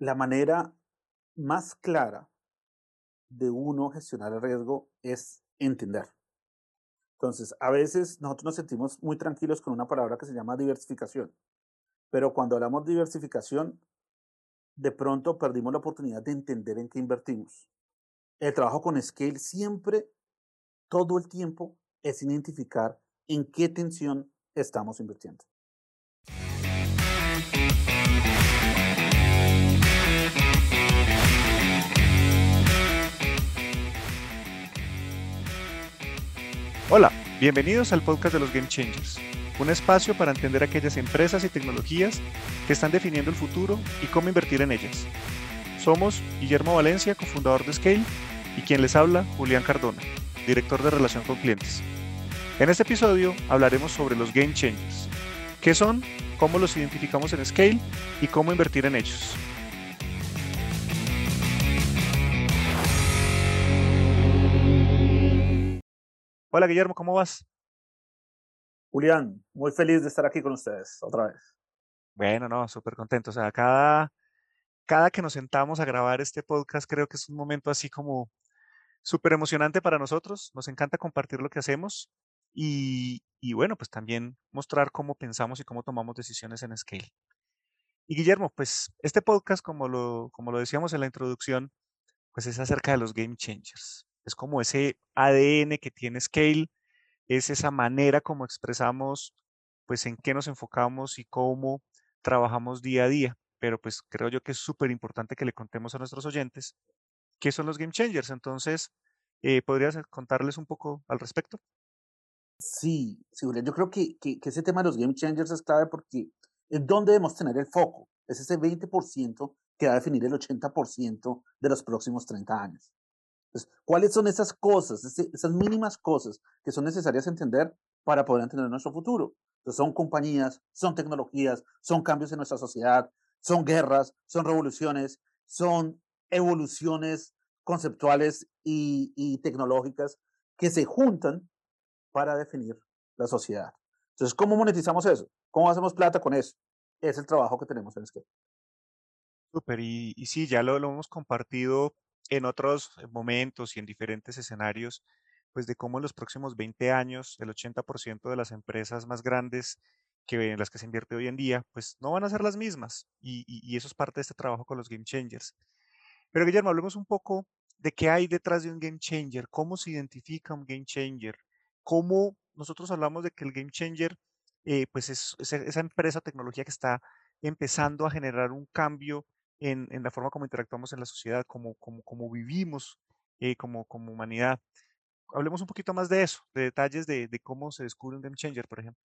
la manera más clara de uno gestionar el riesgo es entender. Entonces, a veces nosotros nos sentimos muy tranquilos con una palabra que se llama diversificación, pero cuando hablamos de diversificación, de pronto perdimos la oportunidad de entender en qué invertimos. El trabajo con Scale siempre, todo el tiempo, es identificar en qué tensión estamos invirtiendo. Hola, bienvenidos al podcast de los Game Changers, un espacio para entender aquellas empresas y tecnologías que están definiendo el futuro y cómo invertir en ellas. Somos Guillermo Valencia, cofundador de Scale, y quien les habla, Julián Cardona, director de relación con clientes. En este episodio hablaremos sobre los Game Changers, qué son, cómo los identificamos en Scale y cómo invertir en ellos. Hola Guillermo, ¿cómo vas? Julián, muy feliz de estar aquí con ustedes otra vez. Bueno, no, súper contento. O sea, cada, cada que nos sentamos a grabar este podcast creo que es un momento así como súper emocionante para nosotros. Nos encanta compartir lo que hacemos y, y, bueno, pues también mostrar cómo pensamos y cómo tomamos decisiones en Scale. Y Guillermo, pues este podcast, como lo, como lo decíamos en la introducción, pues es acerca de los game changers. Es como ese ADN que tiene Scale, es esa manera como expresamos, pues en qué nos enfocamos y cómo trabajamos día a día. Pero pues creo yo que es súper importante que le contemos a nuestros oyentes qué son los game changers. Entonces, eh, ¿podrías contarles un poco al respecto? Sí, sí, yo creo que, que, que, ese tema de los game changers es clave porque es donde debemos tener el foco. Es ese 20% que va a definir el 80% de los próximos 30 años. Entonces, ¿cuáles son esas cosas, esas mínimas cosas que son necesarias entender para poder entender nuestro futuro? Entonces, son compañías, son tecnologías, son cambios en nuestra sociedad, son guerras, son revoluciones, son evoluciones conceptuales y, y tecnológicas que se juntan para definir la sociedad. Entonces, ¿cómo monetizamos eso? ¿Cómo hacemos plata con eso? Es el trabajo que tenemos en Scale. Súper, y, y, sí, ya lo, lo, hemos compartido en otros eh, momentos y en diferentes escenarios, pues de cómo en los próximos 20 años el 80% de las empresas más grandes que en las que se invierte hoy en día, pues no van a ser las mismas. Y, y, y, eso es parte de este trabajo con los game changers. Pero Guillermo, hablemos un poco de qué hay detrás de un game changer, cómo se identifica un game changer, cómo nosotros hablamos de que el game changer, eh, pues es, es, esa empresa tecnología que está empezando a generar un cambio en, en, la forma como interactuamos en la sociedad, como, como, como vivimos eh, como, como humanidad. Hablemos un poquito más de eso, de detalles de, de, cómo se descubre un game changer, por ejemplo.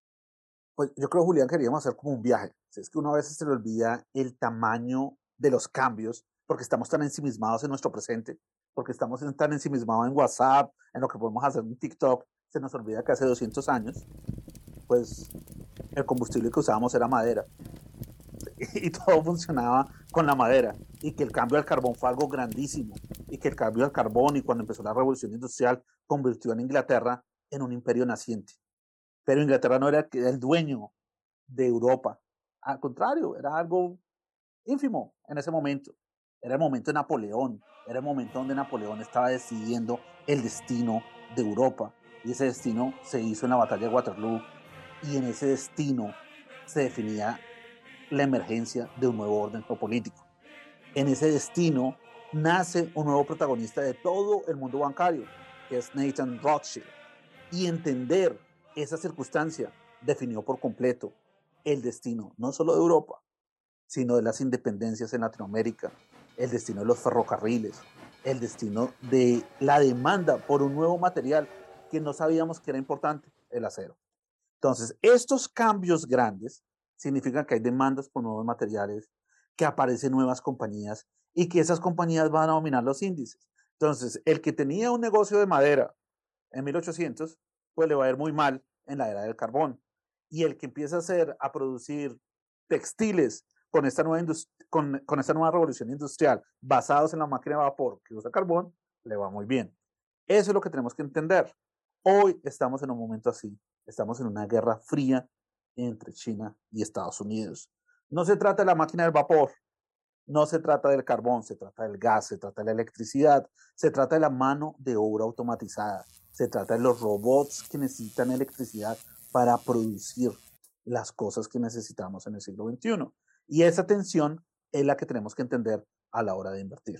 Pues yo creo, Julián, queríamos hacer como un viaje. Es que uno a veces se le olvida el tamaño de los cambios porque estamos tan ensimismados en nuestro presente, porque estamos tan ensimismados en WhatsApp, en lo que podemos hacer en TikTok, se nos olvida que hace 200 años, pues el combustible que usábamos era madera y todo funcionaba con la madera y que el cambio al carbón fue algo grandísimo y que el cambio al carbón y cuando empezó la revolución industrial convirtió a Inglaterra en un imperio naciente. Pero Inglaterra no era el dueño de Europa, al contrario, era algo ínfimo en ese momento. Era el momento de Napoleón, era el momento donde Napoleón estaba decidiendo el destino de Europa y ese destino se hizo en la batalla de Waterloo y en ese destino se definía la emergencia de un nuevo orden geopolítico. En ese destino nace un nuevo protagonista de todo el mundo bancario, que es Nathan Rothschild. Y entender esa circunstancia definió por completo el destino no solo de Europa, sino de las independencias en Latinoamérica, el destino de los ferrocarriles, el destino de la demanda por un nuevo material que no sabíamos que era importante, el acero. Entonces, estos cambios grandes significa que hay demandas por nuevos materiales, que aparecen nuevas compañías y que esas compañías van a dominar los índices. Entonces, el que tenía un negocio de madera en 1800, pues le va a ir muy mal en la era del carbón. Y el que empieza a hacer, a producir textiles con esta nueva, con, con esta nueva revolución industrial basados en la máquina de vapor que usa carbón, le va muy bien. Eso es lo que tenemos que entender. Hoy estamos en un momento así. Estamos en una guerra fría entre China y Estados Unidos. No se trata de la máquina del vapor, No se trata del carbón, se trata del gas, se trata de la electricidad, se trata de la mano de obra automatizada, se trata de los robots que necesitan electricidad para producir las cosas que necesitamos en el siglo XXI. Y esa tensión es la que tenemos que entender a la hora de invertir.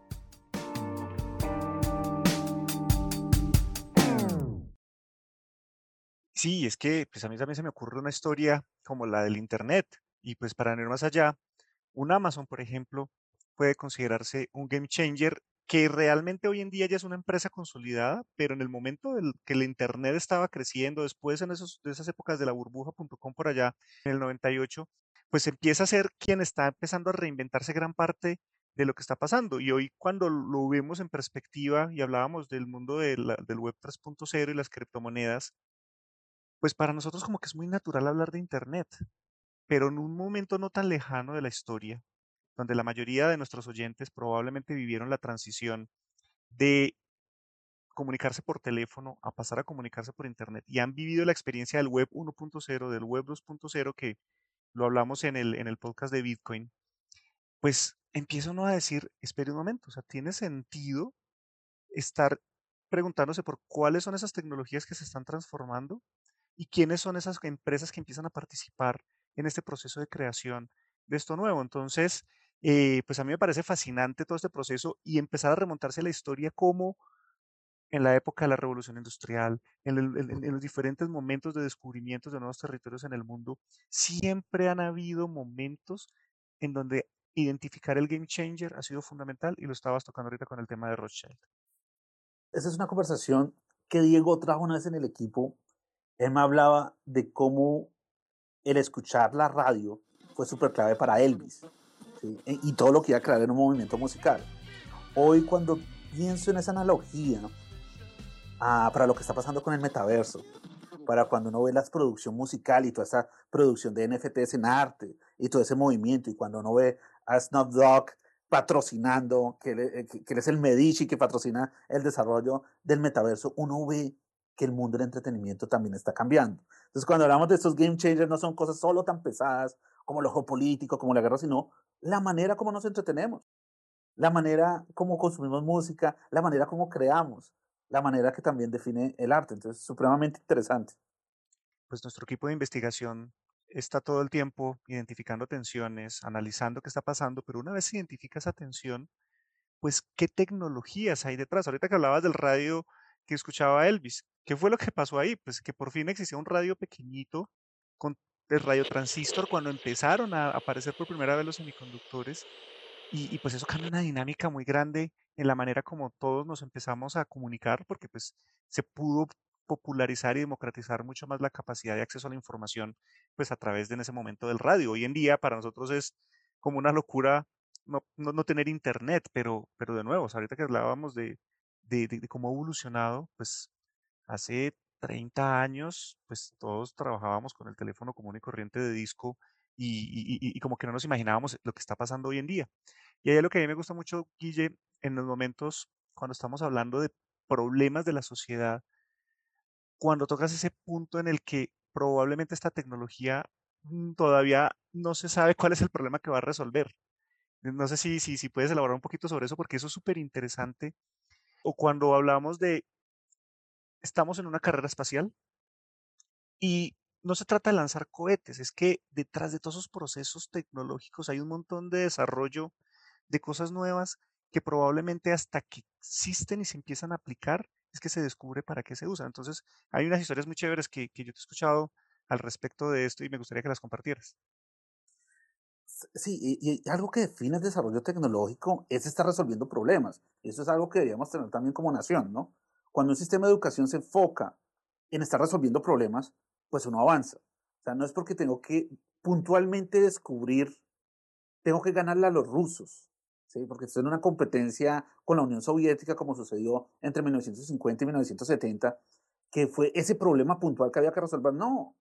Sí, es que pues a mí también se me ocurre una historia como la del Internet. Y pues para ir más allá, un Amazon, por ejemplo, puede considerarse un game changer que realmente hoy en día ya es una empresa consolidada, pero en el momento del que el Internet estaba creciendo, después en de esas épocas de la burbuja.com por allá, en el 98, pues empieza a ser quien está empezando a reinventarse gran parte de lo que está pasando. Y hoy cuando lo vemos en perspectiva y hablábamos del mundo del web 3.0 y las criptomonedas, pues para nosotros como que es muy natural hablar de Internet, pero en un momento no tan lejano de la historia, donde la mayoría de nuestros oyentes probablemente vivieron la transición de comunicarse por teléfono a pasar a comunicarse por Internet y han vivido la experiencia del web 1.0, del web 2.0, que lo hablamos en el, en el podcast de Bitcoin, pues empieza uno a decir, espere un momento, o sea, tiene sentido estar preguntándose por cuáles son esas tecnologías que se están transformando y quiénes son esas empresas que empiezan a participar en este proceso de creación de esto nuevo. Entonces, eh, pues a mí me parece fascinante todo este proceso y empezar a remontarse a la historia como en la época de la revolución industrial, en, los diferentes momentos de descubrimientos de nuevos territorios en el mundo, siempre han habido momentos en donde identificar el game changer ha sido fundamental y lo estabas tocando ahorita con el tema de Rothschild. Esa es una conversación que Diego trajo una vez en el equipo él me hablaba de cómo el escuchar la radio fue súper clave para Elvis e, y todo lo que iba a crear en un movimiento musical. Hoy cuando pienso en esa analogía ah, para lo que está pasando con el metaverso, para cuando uno ve la producción musical y toda esa producción de NFTs en arte y todo ese movimiento y cuando uno ve a Snoop Dogg patrocinando, que, eh, que, que él es el Medici que patrocina el desarrollo del metaverso, uno ve que el mundo del entretenimiento también está cambiando. Entonces, cuando hablamos de estos game changers, no son cosas solo tan pesadas como lo geopolítico, como la guerra, sino la manera como nos entretenemos, la manera como consumimos música, la manera como creamos, la manera que también define el arte. Entonces, supremamente interesante. Pues nuestro equipo de investigación está todo el tiempo identificando tensiones, analizando qué está pasando, pero una vez identifica esa tensión, pues qué tecnologías hay detrás. Ahorita que hablabas del radio que escuchaba Elvis. ¿Qué fue lo que pasó ahí? Pues que por fin existía un radio pequeñito con el radio transistor cuando empezaron a aparecer por primera vez los semiconductores y, pues eso cambia una dinámica muy grande en la manera como todos nos empezamos a comunicar porque pues se pudo popularizar y democratizar mucho más la capacidad de acceso a la información pues a través de ese momento del radio. Hoy en día para nosotros es como una locura no, no, tener internet, pero, pero de nuevo, ahorita que hablábamos de, de, cómo ha evolucionado, pues hace 30 años, pues todos trabajábamos con el teléfono común y corriente de disco y, como que no nos imaginábamos lo que está pasando hoy en día. Y ahí lo que a mí me gusta mucho, Guille, en los momentos cuando estamos hablando de problemas de la sociedad, cuando tocas ese punto en el que probablemente esta tecnología mm, todavía no se sabe cuál es el problema que va a resolver. No sé si, si, si puedes elaborar un poquito sobre eso, porque eso es súper interesante o cuando hablamos de estamos en una carrera espacial y no se trata de lanzar cohetes, es que detrás de todos esos procesos tecnológicos hay un montón de desarrollo de cosas nuevas que probablemente hasta que existen y se empiezan a aplicar es que se descubre para qué se usan. Entonces, hay unas historias muy chéveres que, que yo te he escuchado al respecto de esto y me gustaría que las compartieras. Sí, y, algo que define el desarrollo tecnológico es estar resolviendo problemas. Eso es algo que deberíamos tener también como nación, ¿no? Cuando un sistema de educación se enfoca en estar resolviendo problemas, pues uno avanza. O sea, no es porque tengo que puntualmente descubrir, tengo que ganarle a los rusos, ¿sí? porque estoy en una competencia con la Unión Soviética como sucedió entre 1950 y 1970, que fue ese problema puntual que había que resolver. No,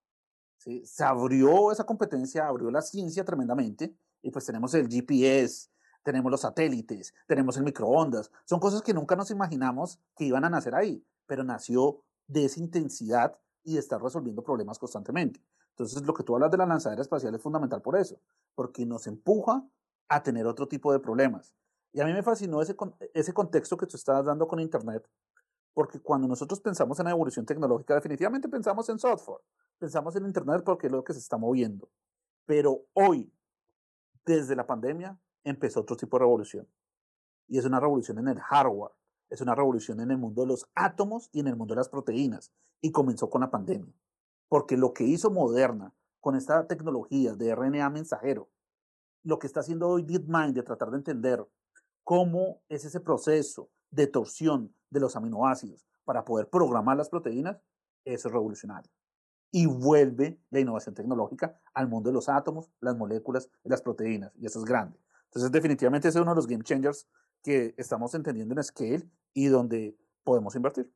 se abrió esa competencia, abrió la ciencia tremendamente y pues tenemos el GPS, tenemos los satélites, tenemos el microondas. Son cosas que nunca nos imaginamos que iban a nacer ahí, pero nació de esa intensidad y de estar resolviendo problemas constantemente. Entonces, lo que tú hablas de la lanzadera espacial es fundamental por eso, porque nos empuja a tener otro tipo de problemas. Y a mí me fascinó ese, ese contexto que tú estabas dando con Internet, porque cuando nosotros pensamos en la evolución tecnológica, definitivamente pensamos en software, pensamos en Internet porque es lo que se está moviendo. Pero hoy, desde la pandemia, empezó otro tipo de revolución. Y es una revolución en el hardware, es una revolución en el mundo de los átomos y en el mundo de las proteínas. Y comenzó con la pandemia. Porque lo que hizo Moderna con esta tecnología de RNA mensajero, lo que está haciendo hoy DeepMind de tratar de entender cómo es ese proceso de torsión de los aminoácidos para poder programar las proteínas, eso es revolucionario. Y vuelve la innovación tecnológica al mundo de los átomos, las moléculas y las proteínas. Y eso es grande. Entonces, definitivamente ese es uno de los game changers que estamos entendiendo en Scale y donde podemos invertir.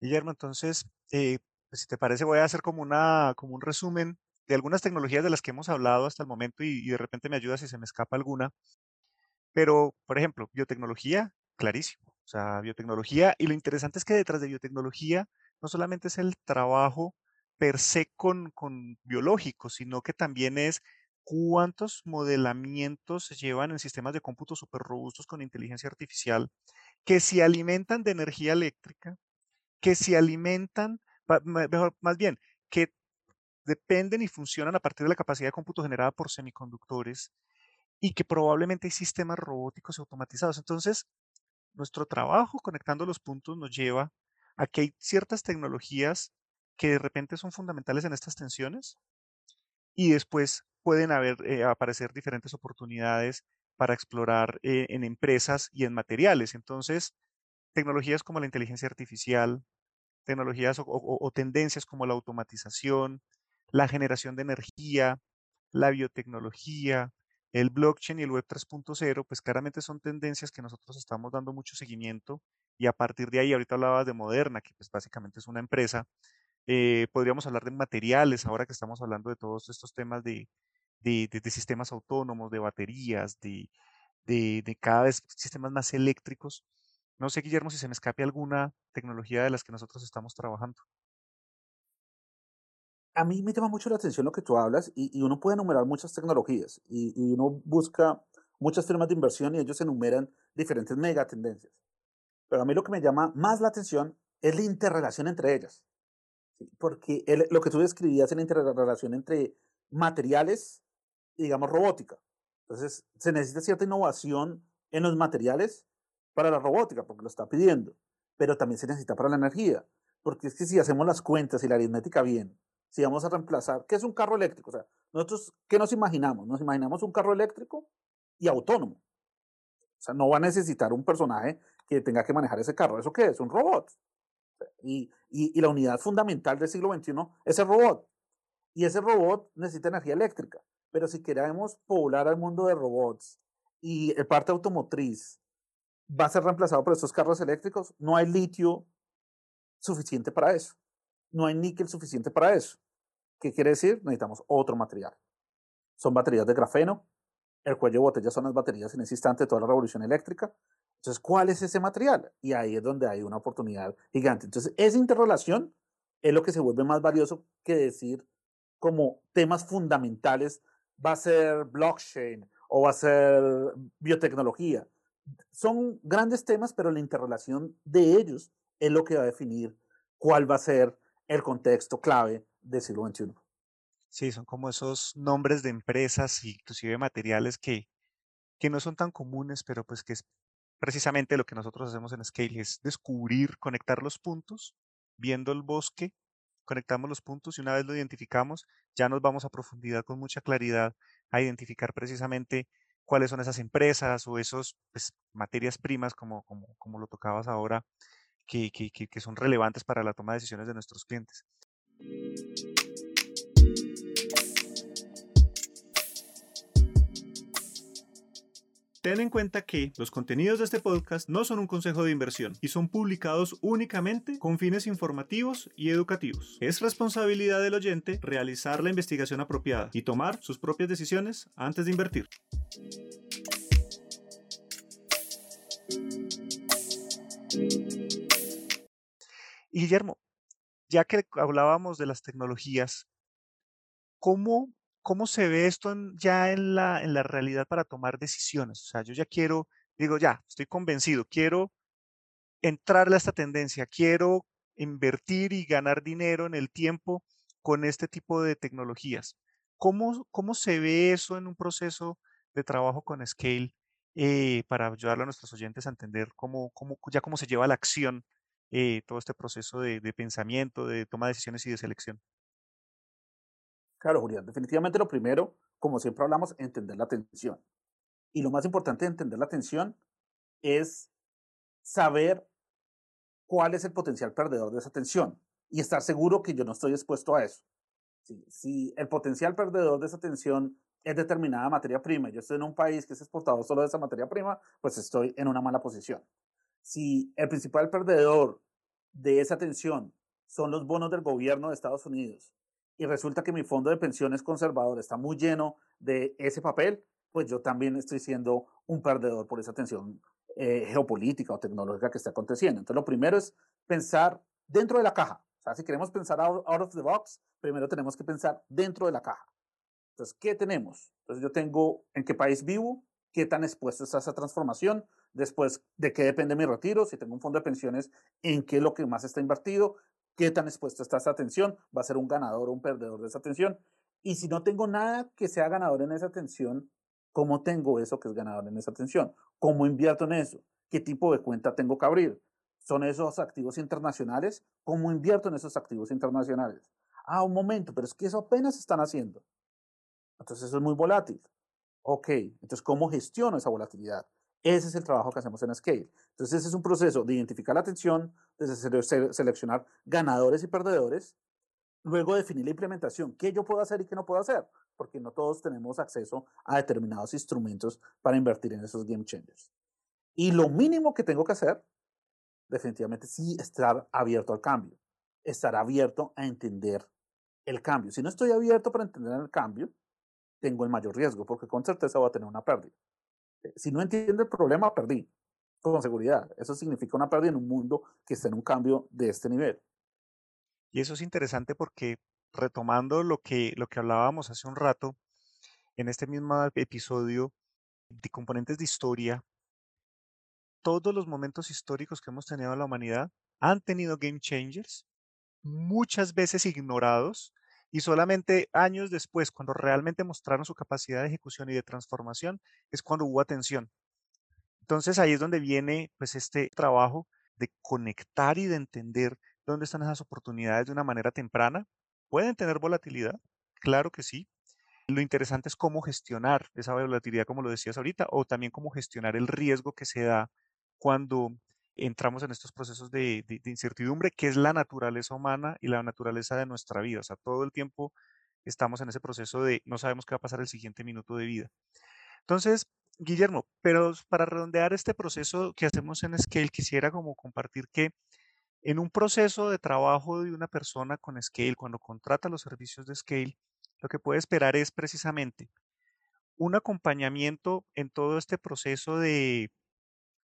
Guillermo, entonces, eh, pues, si te parece, voy a hacer como, una, como un resumen de algunas tecnologías de las que hemos hablado hasta el momento y, de repente me ayuda si se me escapa alguna. Pero, por ejemplo, biotecnología, clarísimo. O sea, biotecnología, y lo interesante es que detrás de biotecnología no solamente es el trabajo per se con, con biológicos, sino que también es cuántos modelamientos se llevan en sistemas de cómputo súper robustos con inteligencia artificial que se alimentan de energía eléctrica, que se alimentan, mejor, más bien, que dependen y funcionan a partir de la capacidad de cómputo generada por semiconductores y que probablemente hay sistemas robóticos automatizados. Entonces, nuestro trabajo conectando los puntos nos lleva a que hay ciertas tecnologías que de repente son fundamentales en estas tensiones y después pueden haber, eh, aparecer diferentes oportunidades para explorar eh, en empresas y en materiales. Entonces, tecnologías como la inteligencia artificial, tecnologías o, tendencias como la automatización, la generación de energía, la biotecnología, el blockchain y el web 3.0, pues claramente son tendencias que nosotros estamos dando mucho seguimiento y a partir de ahí, ahorita hablabas de Moderna, que pues básicamente es una empresa, eh, podríamos hablar de materiales, ahora que estamos hablando de todos estos temas de, de, sistemas autónomos, de baterías, de, de, cada vez sistemas más eléctricos. No sé, Guillermo, si se me escape alguna tecnología de las que nosotros estamos trabajando. A mí me llama mucho la atención lo que tú hablas y, uno puede enumerar muchas tecnologías y, uno busca muchas firmas de inversión y ellos enumeran diferentes megatendencias. Pero a mí lo que me llama más la atención es la interrelación entre ellas. Porque lo que tú describías en la interrelación entre materiales digamos, robótica. Entonces, se necesita cierta innovación en los materiales para la robótica, porque lo está pidiendo, pero también se necesita para la energía, porque es que si hacemos las cuentas y la aritmética bien, si vamos a reemplazar, ¿qué es un carro eléctrico? O sea, nosotros, ¿qué nos imaginamos? Nos imaginamos un carro eléctrico y autónomo. O sea, no va a necesitar un personaje que tenga que manejar ese carro. ¿Eso qué es? Un robot. Y, y, y la unidad fundamental del siglo XXI es el robot. Y ese robot necesita energía eléctrica. Pero si queremos poblar al mundo de robots y el parte automotriz va a ser reemplazado por estos carros eléctricos, no hay litio suficiente para eso. No hay níquel suficiente para eso. ¿Qué quiere decir? Necesitamos otro material. Son baterías de grafeno. El cuello de botella son las baterías en ese instante de toda la revolución eléctrica. Entonces, ¿cuál es ese material? Y ahí es donde hay una oportunidad gigante. Entonces, esa interrelación es lo que se vuelve más valioso que decir como temas fundamentales va a ser blockchain o va a ser biotecnología. Son grandes temas, pero la interrelación de ellos es lo que va a definir cuál va a ser el contexto clave del siglo XXI. Sí, son como esos nombres de empresas, inclusive materiales que, que no son tan comunes, pero pues que precisamente lo que nosotros hacemos en Scale, es descubrir, conectar los puntos, viendo el bosque conectamos los puntos y una vez lo identificamos, ya nos vamos a profundidad con mucha claridad a identificar precisamente cuáles son esas empresas o esos pues, materias primas, como, como, como lo tocabas ahora, que, que son relevantes para la toma de decisiones de nuestros clientes. Ten en cuenta que los contenidos de este podcast no son un consejo de inversión y son publicados únicamente con fines informativos y educativos. Es responsabilidad del oyente realizar la investigación apropiada y tomar sus propias decisiones antes de invertir. Guillermo, ya que hablábamos de las tecnologías, ¿cómo ¿cómo se ve esto ya en la, en la realidad para tomar decisiones? O sea, yo ya quiero, digo, ya, estoy convencido, quiero entrarle a esta tendencia, quiero invertir y ganar dinero en el tiempo con este tipo de tecnologías. ¿Cómo, cómo se ve eso en un proceso de trabajo con Scale eh, para ayudarle a nuestros oyentes a entender cómo, cómo, ya cómo se lleva a la acción eh, todo este proceso de, de pensamiento, de toma de decisiones y de selección? Claro, Julián, definitivamente lo primero, como siempre hablamos, entender la atención. Y lo más importante de entender la atención es saber cuál es el potencial perdedor de esa atención y estar seguro que yo no estoy expuesto a eso. Si, el potencial perdedor de esa atención es determinada materia prima, yo estoy en un país que es exportador solo de esa materia prima, pues estoy en una mala posición. Si el principal perdedor de esa atención son los bonos del gobierno de Estados Unidos y resulta que mi fondo de pensiones conservador está muy lleno de ese papel, pues yo también estoy siendo un perdedor por esa tensión eh, geopolítica o tecnológica que está aconteciendo. Entonces, lo primero es pensar dentro de la caja. O sea, si queremos pensar out, of the box, primero tenemos que pensar dentro de la caja. Entonces, ¿qué tenemos? Entonces, yo tengo en qué país vivo, qué tan expuesto está esa transformación, después de qué depende mi retiro, si tengo un fondo de pensiones, en qué es lo que más está invertido, qué tan expuesto está esa atención, va a ser un ganador o un perdedor de esa atención. Y si no tengo nada que sea ganador en esa atención, ¿cómo tengo eso que es ganador en esa atención? ¿Cómo invierto en eso? ¿Qué tipo de cuenta tengo que abrir? ¿Son esos activos internacionales? ¿Cómo invierto en esos activos internacionales? Ah, un momento, pero es que eso apenas están haciendo. Entonces eso es muy volátil. Ok, entonces ¿cómo gestiono esa volatilidad? Ese es el trabajo que hacemos en Scale. Entonces, es un proceso de identificar la atención, de seleccionar ganadores y perdedores, luego definir la implementación, qué yo puedo hacer y qué no puedo hacer, porque no todos tenemos acceso a determinados instrumentos para invertir en esos game changers. Y lo mínimo que tengo que hacer, definitivamente, sí estar abierto al cambio, estar abierto a entender el cambio. Si no estoy abierto para entender el cambio, tengo el mayor riesgo, porque con certeza voy a tener una pérdida. Si no entiendo el problema, perdí, con seguridad. Eso significa una pérdida en un mundo que está en un cambio de este nivel. Y eso es interesante porque retomando lo que, lo que hablábamos hace un rato, en este mismo episodio de componentes de historia, todos los momentos históricos que hemos tenido en la humanidad han tenido game changers, muchas veces ignorados, y solamente años después, cuando realmente mostraron su capacidad de ejecución y de transformación, es cuando hubo atención. Entonces ahí es donde viene pues este trabajo de conectar y de entender dónde están esas oportunidades de una manera temprana. Pueden tener volatilidad, claro que sí. Lo interesante es cómo gestionar esa volatilidad, como lo decías ahorita, o también cómo gestionar el riesgo que se da cuando entramos en estos procesos de, incertidumbre, que es la naturaleza humana y la naturaleza de nuestra vida. O sea, todo el tiempo estamos en ese proceso de no sabemos qué va a pasar el siguiente minuto de vida. Entonces, Guillermo, pero para redondear este proceso que hacemos en Scale, quisiera como compartir que en un proceso de trabajo de una persona con Scale, cuando contrata los servicios de Scale, lo que puede esperar es precisamente un acompañamiento en todo este proceso de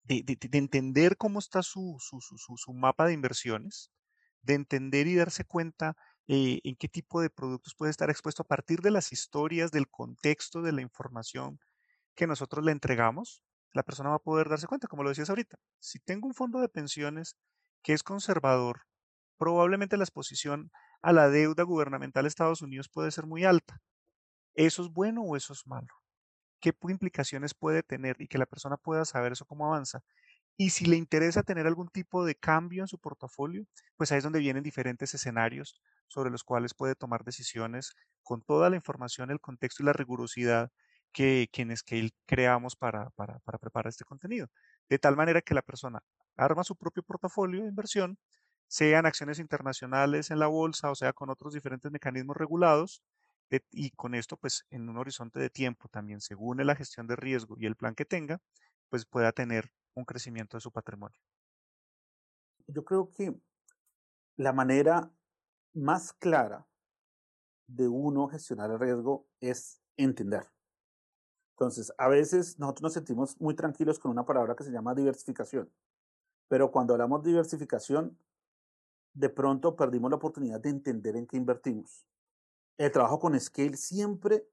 de, entender cómo está su, su, mapa de inversiones, de entender y darse cuenta eh, en qué tipo de productos puede estar expuesto a partir de las historias, del contexto, de la información que nosotros le entregamos, la persona va a poder darse cuenta, como lo decías ahorita. Si tengo un fondo de pensiones que es conservador, probablemente la exposición a la deuda gubernamental de Estados Unidos puede ser muy alta. ¿Eso es bueno o eso es malo? qué implicaciones puede tener y que la persona pueda saber eso cómo avanza. Y si le interesa tener algún tipo de cambio en su portafolio, pues ahí es donde vienen diferentes escenarios sobre los cuales puede tomar decisiones con toda la información, el contexto y la rigurosidad que, quienes que creamos para, para, para preparar este contenido. De tal manera que la persona arma su propio portafolio de inversión, sean acciones internacionales en la bolsa o sea con otros diferentes mecanismos regulados, y con esto, pues en un horizonte de tiempo también, según la gestión de riesgo y el plan que tenga, pues pueda tener un crecimiento de su patrimonio. Yo creo que la manera más clara de uno gestionar el riesgo es entender. Entonces, a veces nosotros nos sentimos muy tranquilos con una palabra que se llama diversificación, pero cuando hablamos de diversificación, de pronto perdimos la oportunidad de entender en qué invertimos. El trabajo con Scale siempre,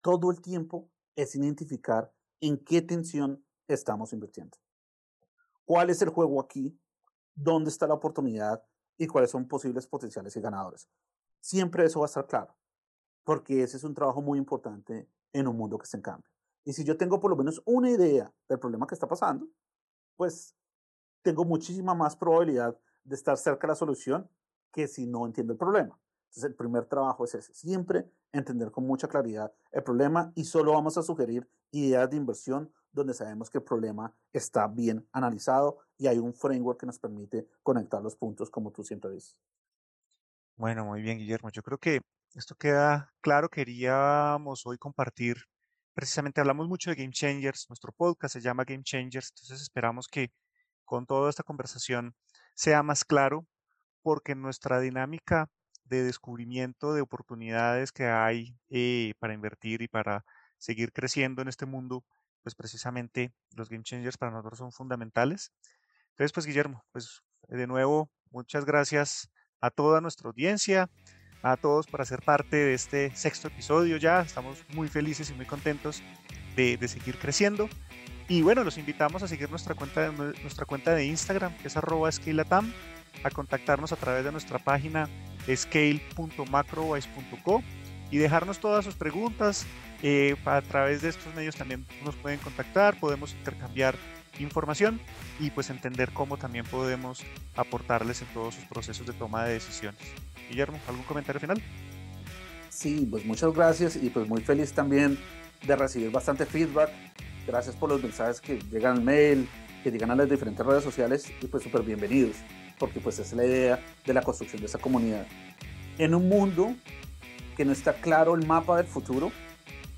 todo el tiempo, es identificar en qué tensión estamos invirtiendo. ¿Cuál es el juego aquí? ¿Dónde está la oportunidad? ¿Y cuáles son posibles potenciales y ganadores? Siempre eso va a estar claro, porque ese es un trabajo muy importante en un mundo que está en cambio. Y si yo tengo por lo menos una idea del problema que está pasando, pues tengo muchísima más probabilidad de estar cerca de la solución que si no entiendo el problema. Entonces, el primer trabajo es ese, siempre entender con mucha claridad el problema y solo vamos a sugerir ideas de inversión donde sabemos que el problema está bien analizado y hay un framework que nos permite conectar los puntos como tú siempre dices. Bueno, muy bien, Guillermo. Yo creo que esto queda claro. Queríamos hoy compartir, precisamente hablamos mucho de Game Changers, nuestro podcast se llama Game Changers, entonces esperamos que con toda esta conversación sea más claro, porque nuestra dinámica de descubrimiento de oportunidades que hay eh, para invertir y para seguir creciendo en este mundo, pues precisamente los Game Changers para nosotros son fundamentales. Entonces, pues Guillermo, pues de nuevo, muchas gracias a toda nuestra audiencia, a todos por hacer parte de este sexto episodio ya. Estamos muy felices y muy contentos de, seguir creciendo. Y bueno, los invitamos a seguir nuestra cuenta, nuestra cuenta de Instagram, que es arroba scalatam, a contactarnos a través de nuestra página scale.macrowise.co y dejarnos todas sus preguntas. Eh, a través de estos medios también nos pueden contactar, podemos intercambiar información y pues entender cómo también podemos aportarles en todos sus procesos de toma de decisiones. Guillermo, ¿algún comentario final? Sí, pues muchas gracias y pues muy feliz también de recibir bastante feedback. Gracias por los mensajes que llegan al mail, que llegan a las diferentes redes sociales y pues súper bienvenidos, porque pues es la idea de la construcción de esa comunidad. En un mundo que no está claro el mapa del futuro,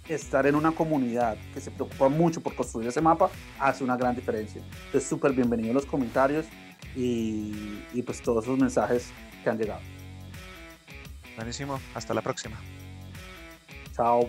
estar en una comunidad que se preocupa mucho por construir ese mapa hace una gran diferencia. Entonces, súper bienvenido a los comentarios y, y pues todos esos mensajes que han llegado. Buenísimo, hasta la próxima. Chao.